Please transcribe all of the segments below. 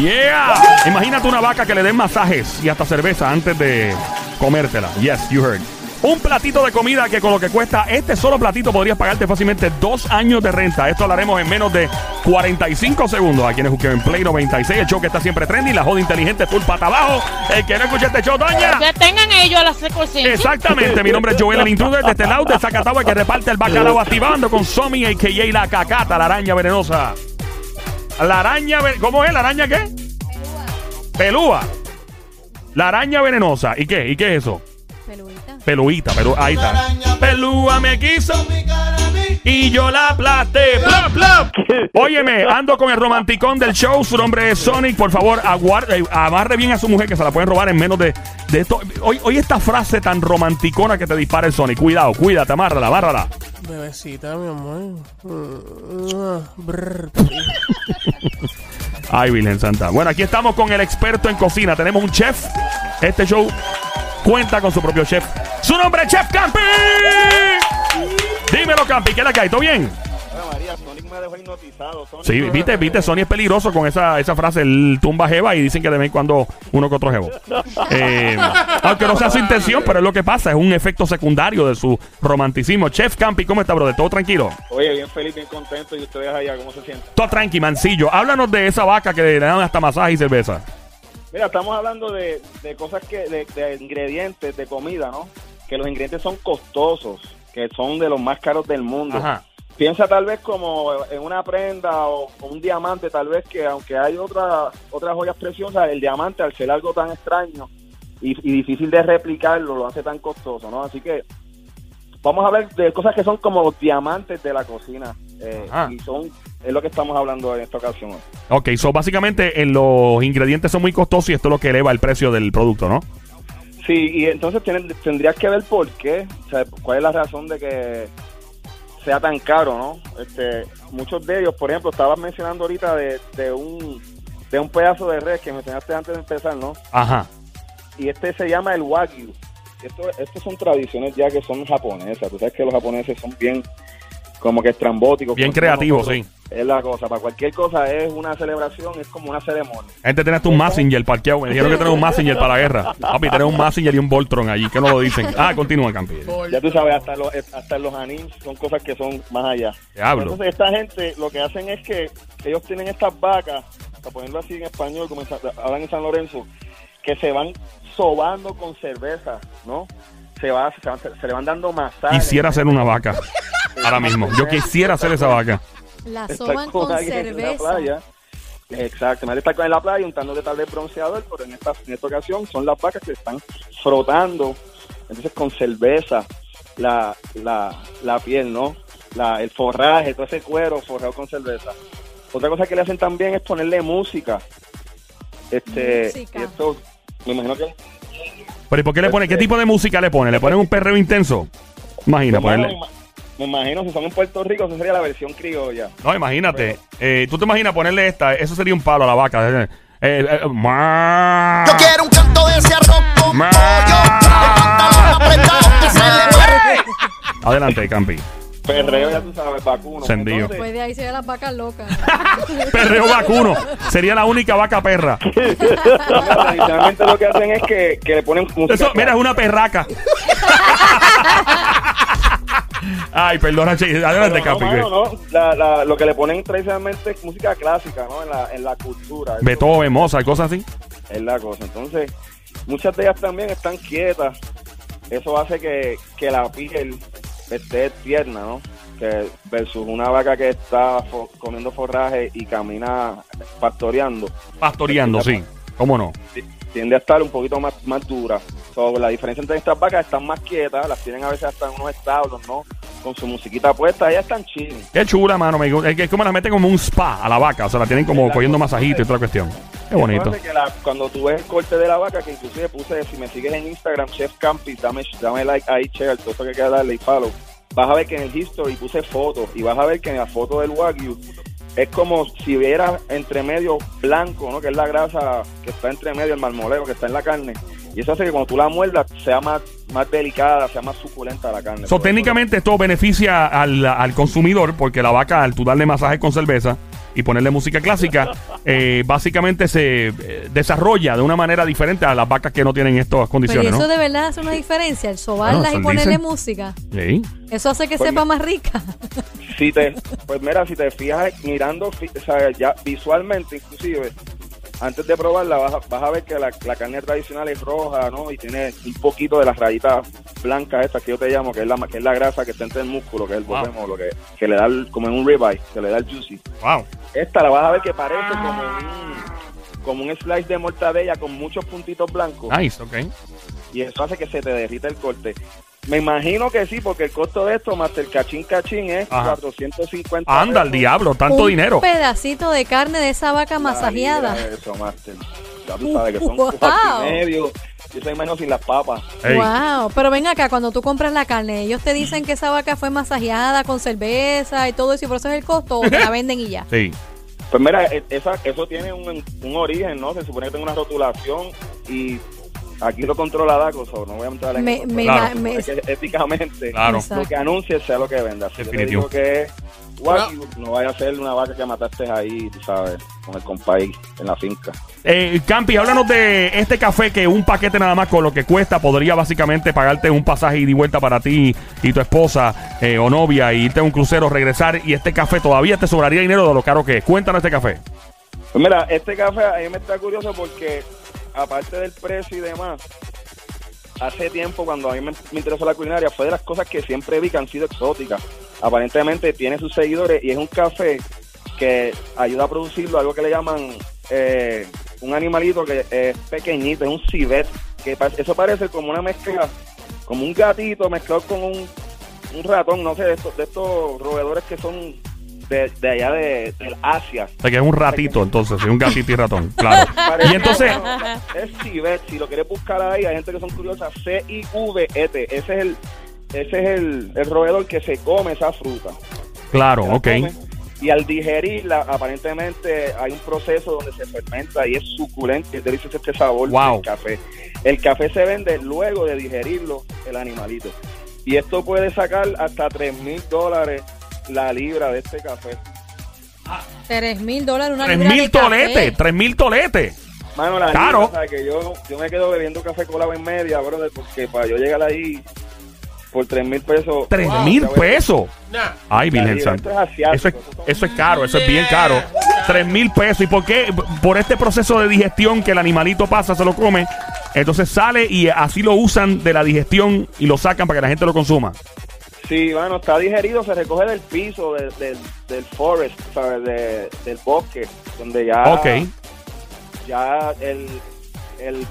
Yeah. Imagínate una vaca que le den masajes y hasta cerveza antes de comértela. Yes, you heard. Un platito de comida que con lo que cuesta este solo platito podrías pagarte fácilmente dos años de renta. Esto lo haremos en menos de 45 segundos. Aquí en el en Play 96, el show que está siempre trendy, la joda inteligente full pata abajo. El que no escucha este show, doña. Que tengan ellos las secuencias. Exactamente, mi nombre es Joel el Intruder de este lado de Zacatau, el que reparte el bacalao activando con Somi, a.k.a. la cacata, la araña venenosa. La araña, ¿cómo es? ¿La araña qué? Pelúa. La araña venenosa. ¿Y qué? ¿Y qué es eso? Peluita. Peluita, pero ahí está. Pelúa me quiso y yo la aplasté. ¡Plop, plop! Óyeme, ando con el romanticón del show. Su nombre es Sonic. Por favor, aguarde, amarre bien a su mujer que se la pueden robar en menos de, de esto. Hoy, hoy esta frase tan romanticona que te dispara el Sonic. Cuidado, cuídate, amárrala, amárrala. Bebecita, mi amor. Ay, Virgen Santa. Bueno, aquí estamos con el experto en cocina. Tenemos un chef. Este show cuenta con su propio chef. Su nombre es Chef Campi. Dímelo, Campi, ¿qué es la que hay? ¿Todo bien? María, Sonic me dejó hipnotizado. Sonic Sí, viste, viste, Sony es peligroso con esa, esa frase, el tumba jeva, y dicen que de vez en cuando uno que otro jevo. Eh, aunque no sea su intención, pero es lo que pasa, es un efecto secundario de su romanticismo. Chef Campi, ¿cómo está, brother? ¿Todo tranquilo? Oye, bien feliz, bien contento. ¿Y ustedes allá cómo se sienten? Todo tranqui, mancillo. Háblanos de esa vaca que le dan hasta masaje y cerveza. Mira, estamos hablando de, de cosas que, de, de ingredientes, de comida, ¿no? Que los ingredientes son costosos, que son de los más caros del mundo. Ajá. Piensa tal vez como en una prenda o, o un diamante, tal vez que aunque hay otra, otras joyas preciosas, el diamante al ser algo tan extraño y, y difícil de replicarlo, lo hace tan costoso, ¿no? Así que vamos a hablar de cosas que son como los diamantes de la cocina. eh, y son, es lo que estamos hablando en esta ocasión. Ok, so básicamente en los ingredientes son muy costosos y esto es lo que eleva el precio del producto, ¿no? Sí, y entonces tienen- tendrías que ver por qué, o sea, cuál es la razón de que sea tan caro, ¿no? Este, muchos de ellos, por ejemplo, estabas mencionando ahorita de, de un de un pedazo de res que mencionaste antes de empezar, ¿no? Ajá. Y este se llama el wagyu. Esto, estos son tradiciones ya que son japonesas. Tú sabes que los japoneses son bien como que estrambóticos. Bien creativos, sí. Es la cosa. Para cualquier cosa es una celebración, es como una ceremonia. Gente, tenés un Messenger parqueado. Me dijeron que tenés un Messenger para la guerra. Papi, tenés un Messenger y un Voltron allí. que no lo dicen? Ah, continúa, Campi. Ya tú sabes, hasta los, hasta los animes son cosas que son más allá. Diablo. Entonces esta gente lo que hacen es que ellos tienen estas vacas, para ponerlo así en español, como hablan en San Lorenzo, que se van sobando con cerveza, ¿no? Se, va, se, van- se le van dando masajes. Quisiera ser una vaca. Ahora mismo. Yo quisiera ser esa vaca. La soban con en la cerveza. playa. Exacto, me estar en la playa untándote tal vez bronceador, pero en esta, en esta ocasión son las vacas que están frotando, entonces con cerveza, la, la, la piel, ¿no? La, el forraje, todo ese cuero forrado con cerveza. Otra cosa que le hacen también es ponerle música. Este, Música. y esto, me imagino que Pero ¿y por qué le pone? ¿Qué tipo de música le pone? ¿Le ponen un perreo intenso? Imagina, me, ponerle. imagino, me imagino si son en Puerto Rico, eso sería la versión criolla. No, imagínate. Eh, Tú te imaginas ponerle esta. Eso sería un palo a la vaca. Eh, eh, eh, ma- Yo quiero un canto de ese arroz con Ma- pollo. Adelante, Campi. Perreo, ya tú sabes, vacuno. Entonces, Después de ahí se ve las vacas locas. Perreo vacuno. Sería la única vaca perra. Tradicionalmente lo que hacen es que, que le ponen. Eso, mira, es una perraca. Ay, perdona, che. Adelante, no, Campi. mano, no. La- la- lo que le ponen tradicionalmente es música clásica, ¿no? En la, en la cultura. Beethoven, Mozart, cosas así. Es la cosa. Entonces, muchas de ellas también están quietas. Eso hace que, que la piel esté tierna, ¿no? Que versus una vaca que está fo- comiendo forraje y camina pastoreando. Pastoreando, sí. ¿Cómo no? ti- tiende a estar un poquito más, más dura. So, la diferencia entre estas vacas están más quietas, las tienen a veces hasta en unos establos, ¿no? Con su musiquita puesta, ellas están chill. Qué chula, mano. me. Es que es como la meten como un spa a la vaca. O sea, la tienen como La cogiendo masajito y toda la cuestión. Qué bonito. Acuérdate que la- cuando tú ves el corte de la vaca, que inclusive puse, si me sigues en Instagram, Chef Campi, dame, dame like ahí, share, todo eso que queda darle y follow. Vas a ver que en el history puse fotos y vas a ver que en la foto del Wagyu es como si hubiera entre medio blanco, ¿no? Que es la grasa que está entre medio, el marmoleo que está en la carne. Y eso hace que cuando tú la muerdas sea más, más delicada, sea más suculenta la carne. So, técnicamente esto beneficia al, al consumidor porque la vaca, al tú darle masaje con cerveza, y ponerle música clásica, eh, básicamente se eh, desarrolla de una manera diferente a las vacas que no tienen estas Pero ¿y condiciones, eso ¿no? de verdad hace una diferencia, el sobarlas Bueno, y ponerle dicen. música. Sí. Eso hace que Pues sepa mi- más rica. Si te, pues mira, si te fijas mirando, o sea, ya visualmente inclusive, antes de probarla vas a, vas a ver que la, la carne tradicional es roja, ¿no? Y tiene un poquito de las rayitas blancas estas que yo te llamo, que es la, que es la grasa que está entre el músculo, que es el Wow. volvemos, lo que, que le da el- como en un ribeye, que le da el juicy. Wow. Esta la vas a ver que parece como un, como un slice de mortadella con muchos puntitos blancos. Nice, ok. y eso hace que se te derrita el corte. Me imagino que sí, porque el costo de esto más el cachín cachín es Ajá. 450 Anda, al diablo, tanto un dinero. pedacito de carne de esa vaca masajeada. Eso, Master. Ya tú sabes que son Wow. cuatro y medio. Yo soy menos sin las papas. Ey. Wow, pero ven acá, cuando tú compras la carne, ellos te dicen que esa vaca fue masajeada con cerveza y todo eso, y por eso es el costo, o te la venden y ya. Sí. Pues mira, e- esa, eso tiene un, un origen, ¿no? Se supone que tiene una rotulación y aquí lo controla DACO, so no voy a entrar en Me- eso, me Claro. ima- me- es que éticamente Claro. Lo que anuncie sea lo que venda. Si yo te Definitivo. digo que es Wagyu, no vaya a ser una vaca que mataste ahí, tú sabes, con el compay en la finca. Eh, Campi, háblanos de este café que un paquete nada más con lo que cuesta podría básicamente pagarte un pasaje ida y vuelta para ti y tu esposa eh, o novia y irte a un crucero, regresar y este café todavía te sobraría dinero de lo caro que es. Cuéntanos este café. Pues mira, este café a mí me está curioso porque, aparte del precio y demás, hace tiempo cuando a mí me, interesó la culinaria, fue de las cosas que siempre vi que han sido exóticas. Aparentemente tiene sus seguidores y es un café que ayuda a producirlo, algo que le llaman eh, un animalito que es pequeñito, es un civet, que eso parece como una mezcla, como un gatito mezclado con un, un ratón, no sé, de estos, de estos roedores que son de, de allá de, del Asia. O sea, que es un ratito, entonces, es un gatito y ratón. Claro. Parece- Y entonces, bueno, es civet, si lo quieres buscar ahí, hay gente que son curiosas, C-I-V-E-T, ese es el ese es el, el roedor que se come esa fruta. claro, ok. come, Y al digerirla, aparentemente hay un proceso donde se fermenta y es suculento y es delicioso este sabor Wow. del café. El café se vende luego de digerirlo el animalito. Y esto puede sacar hasta 3 mil dólares la libra de este café. Tres mil dólares una Tres libra mil de café. toletes, tres mil toletes. Mano, la Claro. que yo, yo me quedo bebiendo café colado en media, brother, porque para yo llegar ahí por 3 mil pesos. Tres wow, mil ya pesos. Nah. Ay, La Virgen libra, Santa. esto es asiático, Eso es, son- eso es caro, eso es bien caro. Tres mil pesos. ¿Y por qué? Por este proceso de digestión que el animalito pasa, se lo come. Entonces sale y así lo usan de la digestión y lo sacan para que la gente lo consuma. Sí, bueno, está digerido, se recoge del piso, del, del, del forest, ¿sabes? De- del bosque, donde ya, Ok. ya el, el,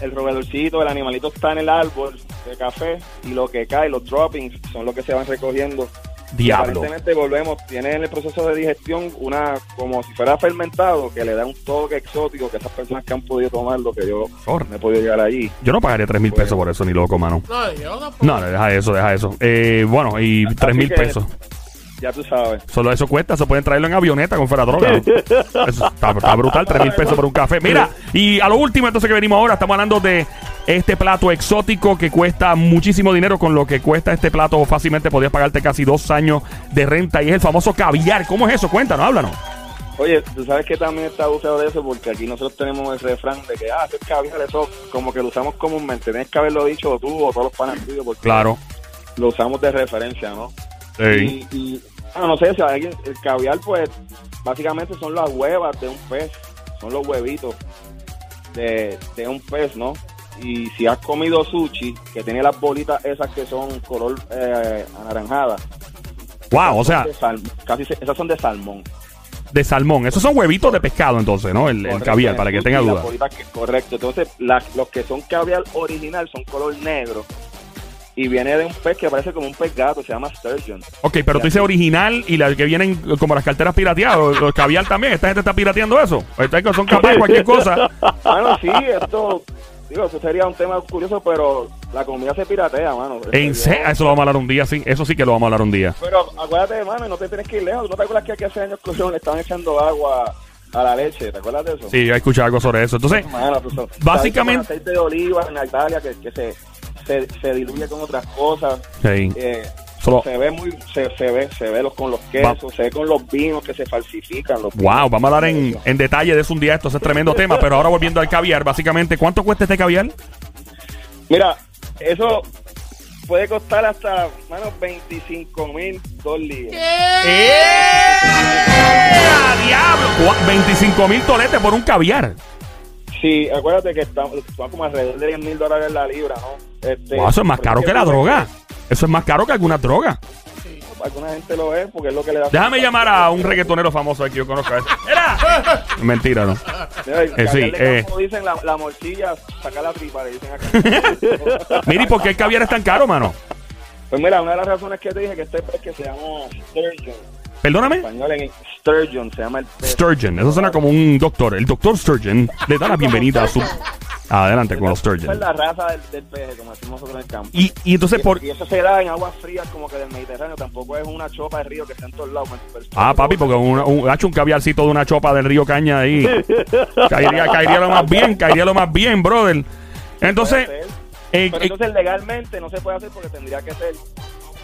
el roedorcito, el animalito está en el árbol de café y lo que cae, los droppings, son los que se van recogiendo. Diablo. Aparentemente volvemos, tiene en el proceso de digestión una, como si fuera fermentado, que le da un toque exótico que esas personas que han podido tomar lo que yo Por- no he podido llegar allí. Yo no pagaría tres mil pesos por eso, ni loco, mano. No, yo. No, no, deja eso, deja eso. Eh, bueno, y tres mil que- pesos. Ya tú sabes. Solo eso cuesta, se pueden traerlo en avioneta con fuera droga. ¿no? Eso está, está brutal, tres mil pesos por un café. Mira, y a lo último entonces que venimos ahora, estamos hablando de este plato exótico que cuesta muchísimo dinero, con lo que cuesta este plato fácilmente podrías pagarte casi dos años de renta y es el famoso caviar. ¿Cómo es eso? Cuéntanos, háblanos. Oye, tú sabes que también está abusado de eso porque aquí nosotros tenemos el refrán de que, ah, es caviar, eso como que lo usamos comúnmente. Tienes que haberlo dicho tú o todos los panas tuyos porque Claro. lo usamos de referencia, ¿no? Sí. Y, y ah, no sé, si alguien, el caviar, pues, básicamente son las huevas de un pez, son los huevitos de, de un pez, ¿no? Y si has comido sushi, que tiene las bolitas esas que son color eh, anaranjada, Wow, o sea, casi se- esas son de salmón. de salmón. Esos son huevitos de pescado entonces, ¿no? El, caviar, para que tenga duda. que- correcto. Entonces, las- los que son caviar original son color negro y viene de un pez que parece como un pez gato, se llama sturgeon. Ok, pero tú dices original y las que vienen como las carteras pirateadas, los caviar también. Esta gente está pirateando eso. Que son capaces de cualquier cosa. Bueno, sí, esto, digo, eso sería un tema curioso, pero la comida se piratea, mano. En serio, eso lo vamos a hablar un día, sí. Eso sí que lo vamos a hablar un día. Pero acuérdate, hermano, no te tienes que ir lejos. ¿No te acuerdas que aquí hace años cogieron, le estaban echando agua a la leche? ¿Te acuerdas de eso? Sí, yo he escuchado algo sobre eso. Entonces, Mano, sabes, Básicamente- aceite de oliva en Italia que, que se, se, se diluye con otras cosas. sí. Eh, Solo- Se ve muy, se, se ve, se ve los, con los quesos, se ve con los vinos que se falsifican. Los Wow, vamos a hablar en, en detalle de eso un día. Esto es tremendo tema. Pero ahora volviendo al caviar, básicamente, ¿cuánto cuesta este caviar? Mira, eso puede costar hasta, menos 25 mil dólares. ¡Eh! ¡A diablo! Gua- 25 mil toletes por un caviar. Sí, acuérdate que estamos, estamos como alrededor de 10 mil dólares la libra, ¿no? Este, Wow, eso es más caro que la droga. Eso es más caro que alguna droga. Alguna gente lo ve porque es lo que le da. Déjame llamar a un reggaetonero famoso que yo conozco. ¡Era! Mentira, ¿no? Mira, Eh, sí, eh. dicen la, la morcilla, saca la tripa, le dicen acá. Miri, ¿por qué el caviar es tan caro, mano? Pues mira, una de las razones que te dije que este pez que se llama Sturgeon, en Perdóname. español en Sturgeon se llama el pez. Sturgeon. Eso suena como un doctor. El doctor Sturgeon le da la bienvenida a su... Adelante con los Esa es Sturgeon. la raza del, del como decimos nosotros en el campo. Y, y entonces por... Y eso se da en aguas frías como que del Mediterráneo, tampoco es una chopa de río que está en todos lados. pues, Ah, papi, porque un, ha hecho un caviarcito de una chopa del río Caña ahí. Caería, caería lo más bien, caería lo más bien, brother. Entonces, eh, Pero eh, entonces legalmente no se puede hacer porque tendría que ser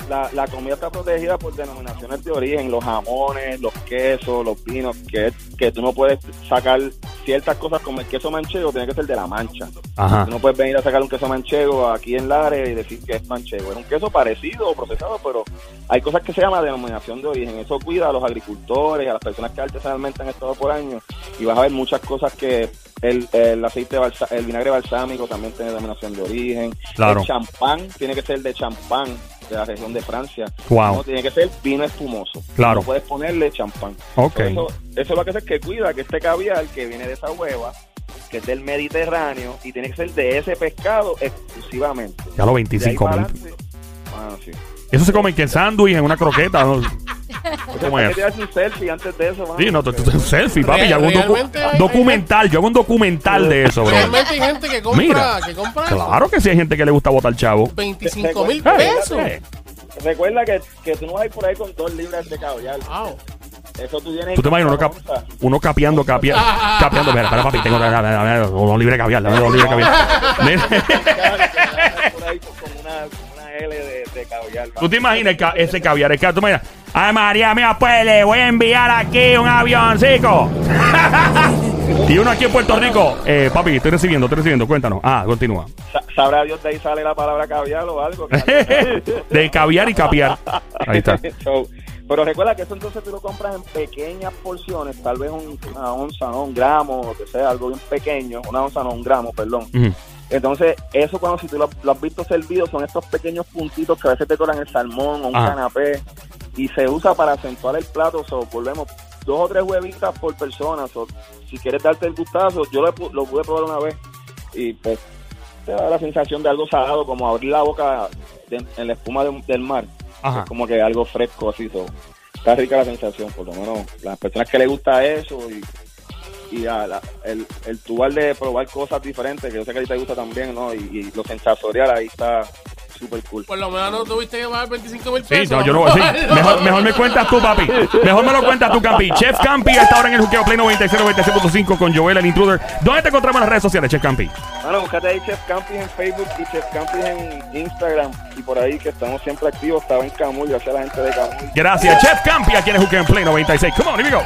la, la comida está protegida por denominaciones de origen, los jamones, los quesos, los vinos, que, que tú no puedes sacar ciertas cosas como el queso manchego, tiene que ser de la mancha. ajá. Tú no puedes venir a sacar un queso manchego aquí en Lares y decir que es manchego. Es un queso parecido o procesado, pero hay cosas que se llama denominación de origen. Eso cuida a los agricultores, a las personas que artesanalmente han estado por años. Y vas a ver muchas cosas que el, el aceite, balsa- el vinagre balsámico también tiene denominación de origen. Claro. El champán tiene que ser de champán de la región de Francia. Wow. No tiene que ser vino espumoso. Claro. No puedes ponerle champán. Ok. Eso, eso lo que hace es que cuida que este caviar que viene de esa hueva, que es del Mediterráneo, y tiene que ser de ese pescado exclusivamente. Ya lo De ahí 25 para mil. ah, sí. Eso se come en que en sándwich, en una croqueta. ¿no? ¿Cómo es? tirarse un selfie antes de eso. Sí, no, tú- tú- tú- selfie, papi. Yo hago un docu- hay- documental. Yo hago un documental de eso, bro. Realmente hay gente que compra, Mira, que compra claro que sí hay gente que le gusta botar chavo. 25 mil pesos. eh. Recuerda que, que tú no vas a ir por ahí con dos libras de caviar. Wow. Eso tú tienes Tú te imaginas uno, cap- uno capeando, capia- capeando. Espera, espera, papi, tengo unos libres de caviar, libres de caviar. L de, de caviar. ¿Tú te imaginas el ca- ese caviar? El ca- ¿Tú me imaginas? Ay, María mía, pues le voy a enviar aquí un avioncico. y uno aquí en Puerto Rico. Eh, papi, estoy recibiendo, estoy recibiendo. Cuéntanos. Ah, continúa. Sa- Sabrá Dios de ahí sale la palabra caviar o algo. de caviar y capiar. Ahí está. So, pero recuerda que eso entonces tú lo compras en pequeñas porciones, tal vez un- una onza, ¿no? un gramo, lo que sea, algo bien pequeño, una onza, no, un gramo, perdón. Ujú. Entonces, eso cuando si tú lo, lo has visto servido, son estos pequeños puntitos que a veces decoran el salmón o un Ajá. canapé y se usa para acentuar el plato. So, volvemos dos o tres huevitas por persona. So, si quieres darte el gustazo, yo lo, lo pude probar una vez y pues te da la sensación de algo salado, como abrir la boca de- en la espuma de del mar. Ajá. Es como que algo fresco así. So. Está rica la sensación, por lo menos las personas que les gusta eso y, y a la- el, el tubar de probar cosas diferentes, que yo sé que a ti te gusta también, ¿no? Y, y lo sensorial ahí está súper cool. Por lo menos no tuviste que pagar 25 mil Sí, pesos. no, yo no voy sí. mejor, mejor me cuentas tú, papi. Mejor me lo cuentas tú, Campi. Chef Campi está ahora en el Juqueo Play 96, 96.5 con Joel, el intruder. ¿Dónde te encontramos en las redes sociales, Chef Campi? Bueno, búscate ahí Chef Campis en Facebook y Chef Campis en Instagram y por ahí que estamos siempre activos. Estaba en Camuy, gracias a la gente de Camuy. Gracias, Chef Campi, aquí en el Juqueo Play 96. Come on, here we go.